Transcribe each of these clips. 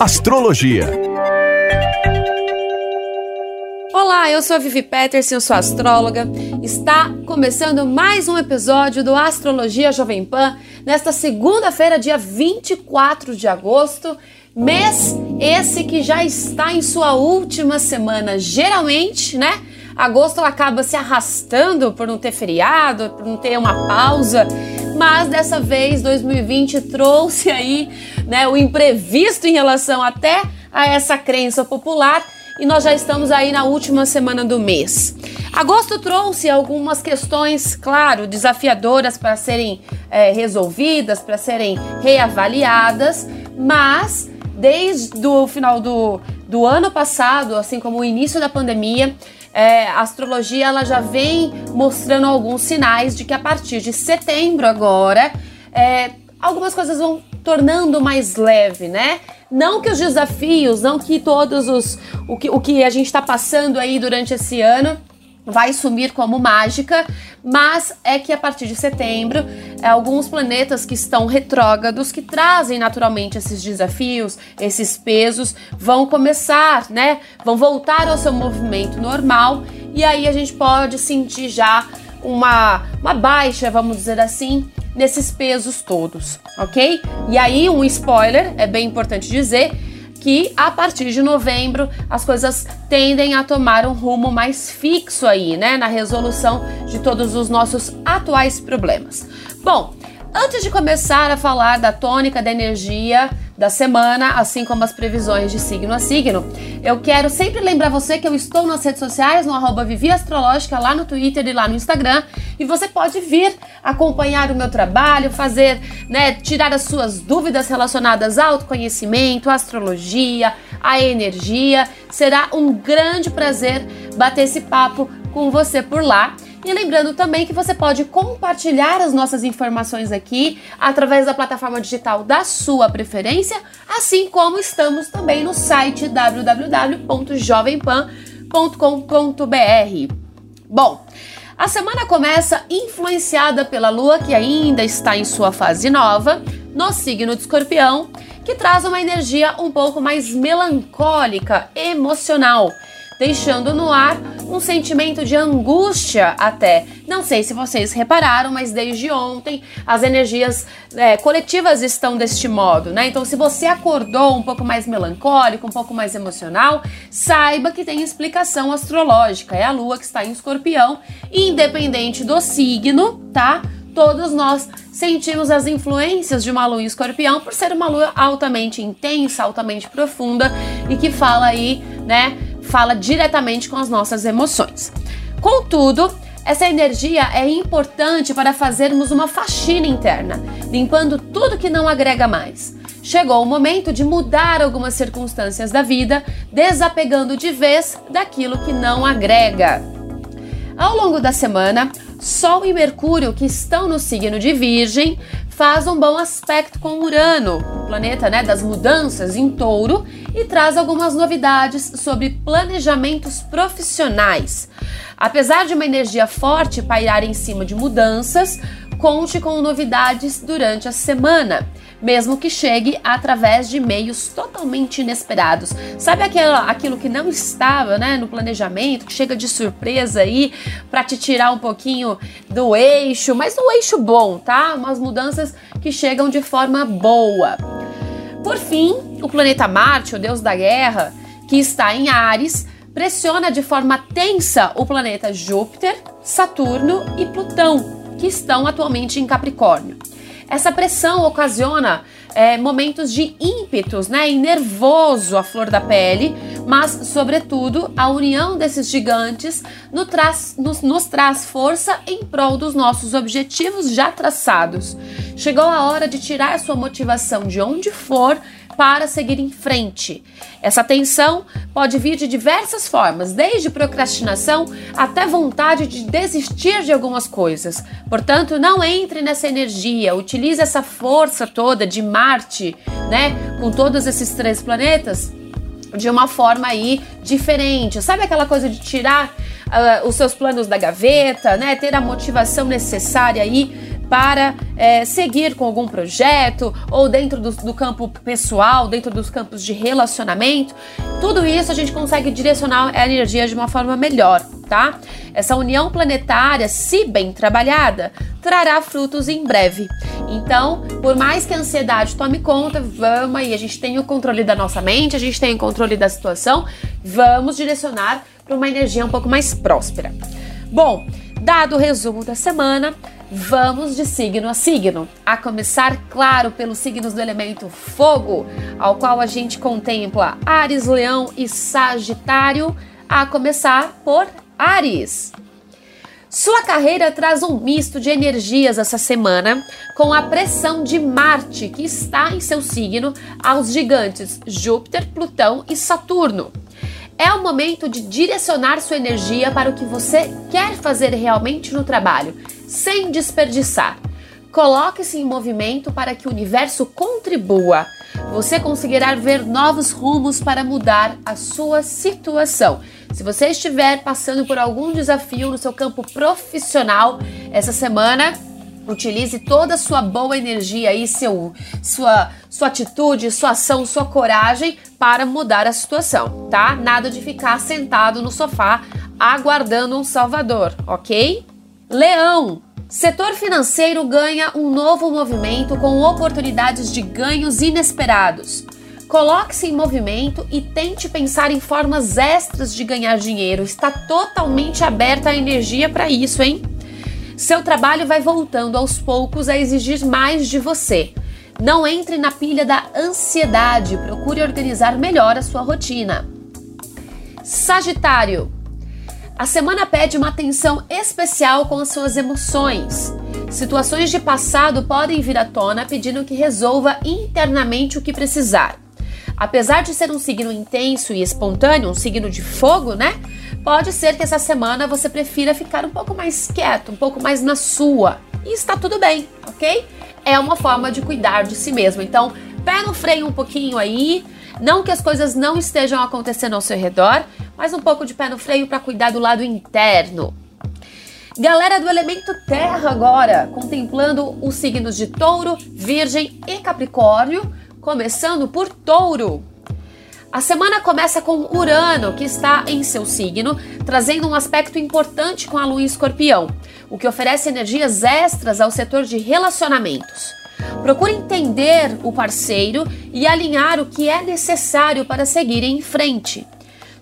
Astrologia. Olá, eu sou a Vivi Peterson, eu sou astróloga. Está começando mais um episódio do Astrologia Jovem Pan nesta segunda-feira, dia 24 de agosto, mês esse que já está em sua última semana. Geralmente, né? Agosto acaba se arrastando por não ter feriado, por não ter uma pausa, mas dessa vez 2020 trouxe aí, né, o imprevisto em relação até a essa crença popular e nós já estamos aí na última semana do mês. Agosto trouxe algumas questões, claro, desafiadoras para serem é, resolvidas, para serem reavaliadas, mas desde o final do, do ano passado, assim como o início da pandemia, é, a astrologia ela já vem mostrando alguns sinais de que a partir de setembro agora é, algumas coisas vão tornando mais leve, né? Não que os desafios, não que todos os o que, o que a gente está passando aí durante esse ano vai sumir como mágica, mas é que a partir de setembro, é, alguns planetas que estão retrógrados, que trazem naturalmente esses desafios, esses pesos, vão começar, né? Vão voltar ao seu movimento normal e aí a gente pode sentir já uma, uma baixa, vamos dizer assim, nesses pesos todos, ok? E aí, um spoiler, é bem importante dizer que a partir de novembro as coisas tendem a tomar um rumo mais fixo aí, né, na resolução de todos os nossos atuais problemas. Bom, antes de começar a falar da tônica da energia da semana, assim como as previsões de signo a signo. Eu quero sempre lembrar você que eu estou nas redes sociais, no arroba Vivi Astrológica, lá no Twitter e lá no Instagram, e você pode vir acompanhar o meu trabalho, fazer, né, tirar as suas dúvidas relacionadas ao autoconhecimento, à astrologia, à energia. Será um grande prazer bater esse papo com você por lá. E lembrando também que você pode compartilhar as nossas informações aqui através da plataforma digital da sua preferência, assim como estamos também no site www.jovempan.com.br. Bom, a semana começa influenciada pela lua que ainda está em sua fase nova, no signo de Escorpião, que traz uma energia um pouco mais melancólica, emocional deixando no ar um sentimento de angústia até. Não sei se vocês repararam, mas desde ontem as energias é, coletivas estão deste modo, né? Então, se você acordou um pouco mais melancólico, um pouco mais emocional, saiba que tem explicação astrológica. É a lua que está em escorpião, independente do signo, tá? todos nós sentimos as influências de uma lua em escorpião por ser uma lua altamente intensa, altamente profunda e que fala aí, né, fala diretamente com as nossas emoções. Contudo, essa energia é importante para fazermos uma faxina interna, limpando tudo que não agrega mais. Chegou o momento de mudar algumas circunstâncias da vida, desapegando de vez daquilo que não agrega. Ao longo da semana, Sol e Mercúrio, que estão no signo de Virgem, faz um bom aspecto com Urano, planeta né, das mudanças em touro, e traz algumas novidades sobre planejamentos profissionais. Apesar de uma energia forte pairar em cima de mudanças, conte com novidades durante a semana mesmo que chegue através de meios totalmente inesperados. Sabe aquilo, aquilo que não estava né, no planejamento, que chega de surpresa aí para te tirar um pouquinho do eixo, mas no eixo bom, tá? Umas mudanças que chegam de forma boa. Por fim, o planeta Marte, o deus da guerra, que está em Ares, pressiona de forma tensa o planeta Júpiter, Saturno e Plutão, que estão atualmente em Capricórnio. Essa pressão ocasiona é, momentos de ímpetos, né, e nervoso à flor da pele, mas, sobretudo, a união desses gigantes traz, nos, nos traz força em prol dos nossos objetivos já traçados. Chegou a hora de tirar sua motivação de onde for, para seguir em frente. Essa tensão pode vir de diversas formas, desde procrastinação até vontade de desistir de algumas coisas. Portanto, não entre nessa energia, utilize essa força toda de Marte, né, com todos esses três planetas de uma forma aí diferente. Sabe aquela coisa de tirar uh, os seus planos da gaveta, né? Ter a motivação necessária aí para é, seguir com algum projeto ou dentro do, do, campo pessoal, dentro dos campos de relacionamento. Tudo isso a gente consegue direcionar a energia de uma forma melhor, tá? Essa união planetária, se bem trabalhada, trará frutos em breve. Então, por mais que a ansiedade tome conta, vamos aí, a gente tem o controle da nossa mente, a gente tem o controle da situação, vamos direcionar para uma energia um pouco mais próspera. Bom, dado o resumo da semana, Vamos de signo a signo, a começar, claro, pelos signos do elemento fogo, ao qual a gente contempla Ares, Leão e Sagitário, a começar por Ares. Sua carreira traz um misto de energias essa semana, com a pressão de Marte, que está em seu signo, aos gigantes Júpiter, Plutão e Saturno. É o momento de direcionar sua energia para o que você quer fazer realmente no trabalho sem desperdiçar. Coloque-se em movimento para que o universo contribua. Você conseguirá ver novos rumos para mudar a sua situação. Se você estiver passando por algum desafio no seu campo profissional essa semana, utilize toda a sua boa energia e seu, sua, sua atitude, sua ação, sua coragem para mudar a situação, tá? Nada de ficar sentado no sofá aguardando um salvador, ok? Leão. Setor financeiro ganha um novo movimento com oportunidades de ganhos inesperados. Coloque-se em movimento e tente pensar em formas extras de ganhar dinheiro. Está totalmente aberta a energia para isso, hein? Seu trabalho vai voltando aos poucos a exigir mais de você. Não entre na pilha da ansiedade, procure organizar melhor a sua rotina. Sagitário. A semana pede uma atenção especial com as suas emoções. Situações de passado podem vir à tona pedindo que resolva internamente o que precisar. Apesar de ser um signo intenso e espontâneo, um signo de fogo, né? Pode ser que essa semana você prefira ficar um pouco mais quieto, um pouco mais na sua. E está tudo bem, ok? É uma forma de cuidar de si mesmo. Então, pé no freio um pouquinho aí. Não que as coisas não estejam acontecendo ao seu redor, mas um pouco de pé no freio para cuidar do lado interno. Galera do elemento terra agora, contemplando os signos de touro, virgem e capricórnio, começando por touro. A semana começa com Urano, que está em seu signo, trazendo um aspecto importante com a lua em escorpião, o que oferece energias extras ao setor de relacionamentos. Procure entender o parceiro e alinhar o que é necessário para seguir em frente.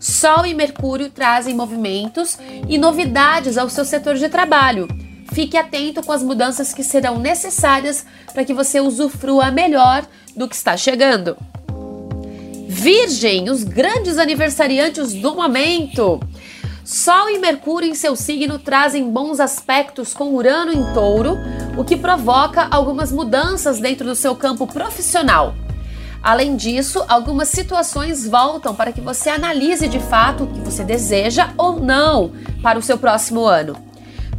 Sol e Mercúrio trazem movimentos e novidades ao seu setor de trabalho. Fique atento com as mudanças que serão necessárias para que você usufrua melhor do que está chegando. Virgem, os grandes aniversariantes do momento. Sol e Mercúrio em seu signo trazem bons aspectos com Urano em touro, o que provoca algumas mudanças dentro do seu campo profissional. Além disso, algumas situações voltam para que você analise de fato o que você deseja ou não para o seu próximo ano.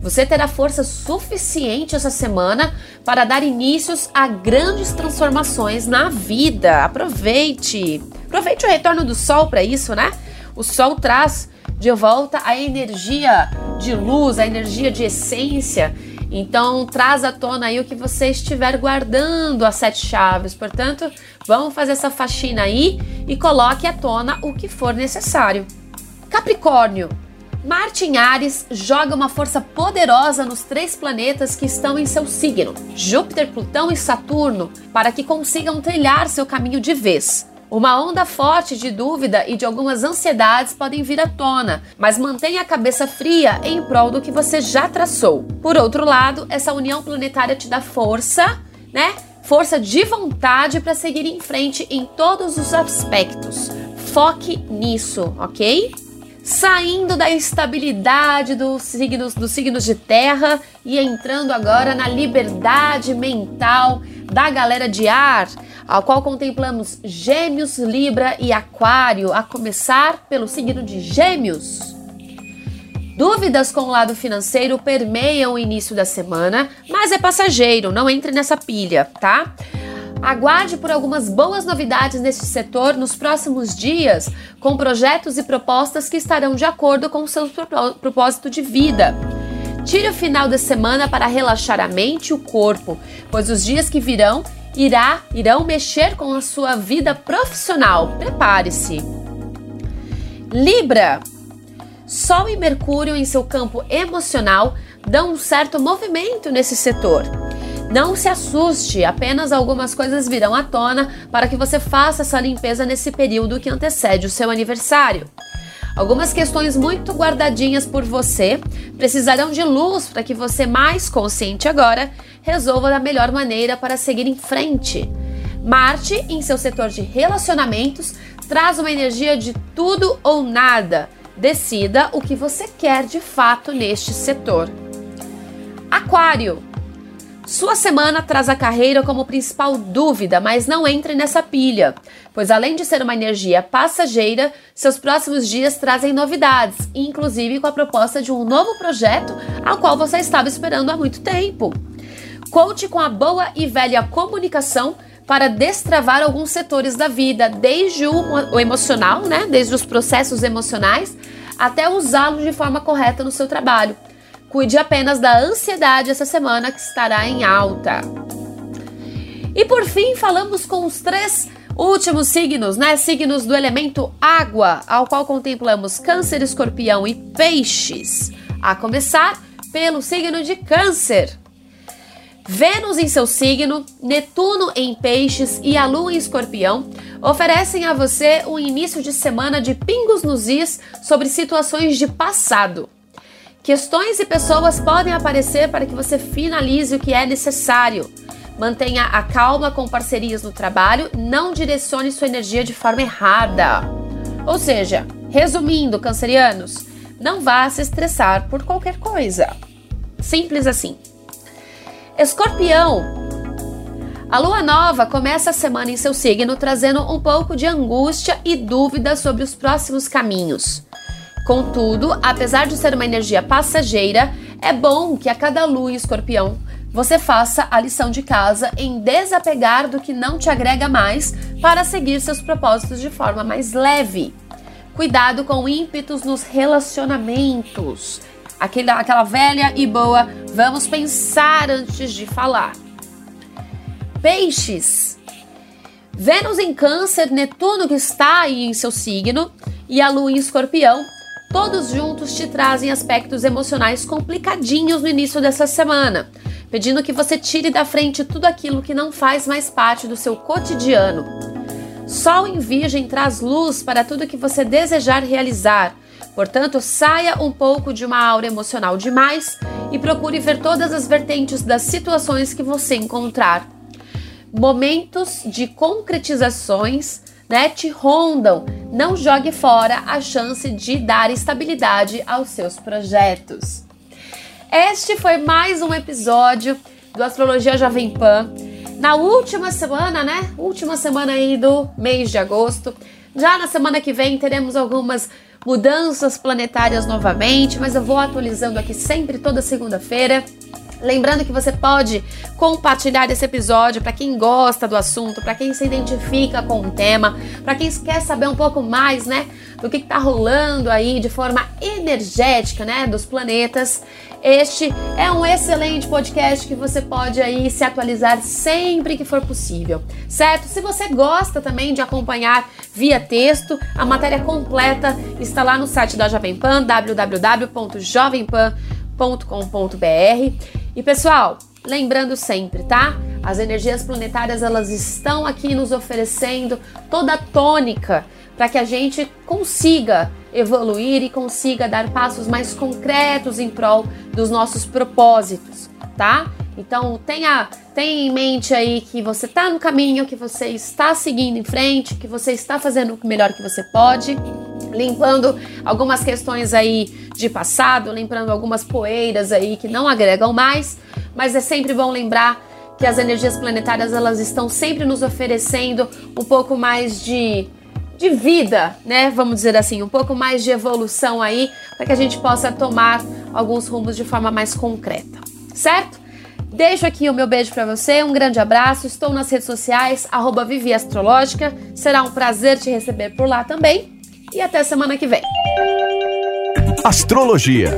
Você terá força suficiente essa semana para dar inícios a grandes transformações na vida. Aproveite! Aproveite o retorno do sol para isso, né? O sol traz de volta a energia de luz, a energia de essência então, traz à tona aí o que você estiver guardando as sete chaves. Portanto, vamos fazer essa faxina aí e coloque à tona o que for necessário. Capricórnio. Marte em Ares joga uma força poderosa nos três planetas que estão em seu signo, Júpiter, Plutão e Saturno, para que consigam trilhar seu caminho de vez. Uma onda forte de dúvida e de algumas ansiedades podem vir à tona, mas mantenha a cabeça fria em prol do que você já traçou. Por outro lado, essa união planetária te dá força, né? Força de vontade para seguir em frente em todos os aspectos. Foque nisso, ok? Saindo da estabilidade dos signos, dos signos de terra e entrando agora na liberdade mental, da galera de ar, ao qual contemplamos Gêmeos, Libra e Aquário, a começar pelo signo de Gêmeos. Dúvidas com o lado financeiro permeiam o início da semana, mas é passageiro, não entre nessa pilha, tá? Aguarde por algumas boas novidades neste setor nos próximos dias, com projetos e propostas que estarão de acordo com o seu propósito de vida. Tire o final da semana para relaxar a mente e o corpo, pois os dias que virão irá, irão mexer com a sua vida profissional. Prepare-se. Libra. Sol e Mercúrio em seu campo emocional dão um certo movimento nesse setor. Não se assuste, apenas algumas coisas virão à tona para que você faça essa limpeza nesse período que antecede o seu aniversário. Algumas questões muito guardadinhas por você precisarão de luz para que você, mais consciente agora, resolva da melhor maneira para seguir em frente. Marte, em seu setor de relacionamentos, traz uma energia de tudo ou nada Decida o que você quer de fato neste setor. Aquário. Sua semana traz a carreira como principal dúvida, mas não entre nessa pilha, pois além de ser uma energia passageira, seus próximos dias trazem novidades, inclusive com a proposta de um novo projeto ao qual você estava esperando há muito tempo. Conte com a boa e velha comunicação para destravar alguns setores da vida, desde o, emocional, né, desde os processos emocionais, até usá-lo de forma correta no seu trabalho. Cuide apenas da ansiedade essa semana que estará em alta. E por fim, falamos com os três últimos signos, né? Signos do elemento água, ao qual contemplamos Câncer, Escorpião e Peixes. A começar pelo signo de Câncer. Vênus em seu signo, Netuno em Peixes e a Lua em Escorpião oferecem a você um início de semana de pingos nos is sobre situações de passado. Questões e pessoas podem aparecer para que você finalize o que é necessário. Mantenha a calma com parcerias no trabalho, não direcione sua energia de forma errada. Ou seja, resumindo, cancerianos, não vá se estressar por qualquer coisa. Simples assim. Escorpião. A lua nova começa a semana em seu signo trazendo um pouco de angústia e dúvida sobre os próximos caminhos. Contudo, apesar de ser uma energia passageira, é bom que a cada lua em escorpião você faça a lição de casa em desapegar do que não te agrega mais para seguir seus propósitos de forma mais leve. Cuidado com ímpetos nos relacionamentos aquela, aquela velha e boa, vamos pensar antes de falar. Peixes. Vênus em Câncer, Netuno que está aí em seu signo e a Lua em Escorpião, todos juntos te trazem aspectos emocionais complicadinhos no início dessa semana, pedindo que você tire da frente tudo aquilo que não faz mais parte do seu cotidiano. Sol em Virgem traz luz para tudo que você desejar realizar Portanto, saia um pouco de uma aura emocional demais e procure ver todas as vertentes das situações que você encontrar. Momentos de concretizações né, te rondam. Não jogue fora a chance de dar estabilidade aos seus projetos. Este foi mais um episódio do Astrologia Jovem Pan. Na última semana, né? Última semana aí do mês de agosto. Já na semana que vem teremos algumas mudanças planetárias novamente, mas eu vou atualizando aqui sempre toda segunda-feira. Lembrando que você pode compartilhar esse episódio para quem gosta do assunto, para quem se identifica com o tema, para quem quer saber um pouco mais, né, do que está rolando aí de forma energética, né, dos planetas. Este é um excelente podcast que você pode aí se atualizar sempre que for possível, certo? Se você gosta também de acompanhar via texto, a matéria completa está lá no site da Jovem Pan, www.jovempan.com.br. E pessoal, lembrando sempre, tá? As energias planetárias elas estão aqui nos oferecendo toda a tônica para que a gente consiga evoluir e consiga dar passos mais concretos em prol dos nossos propósitos, tá? Então tenha, tenha em mente aí que você está no caminho, que você está seguindo em frente, que você está fazendo o melhor que você pode limpando algumas questões aí de passado, limpando algumas poeiras aí que não agregam mais, mas é sempre bom lembrar que as energias planetárias elas estão sempre nos oferecendo um pouco mais de de vida, né? Vamos dizer assim, um pouco mais de evolução aí, para que a gente possa tomar alguns rumos de forma mais concreta, certo? Deixo aqui o meu beijo para você, um grande abraço. Estou nas redes sociais, arroba Vivi Astrológica. Será um prazer te receber por lá também. E até semana que vem. Astrologia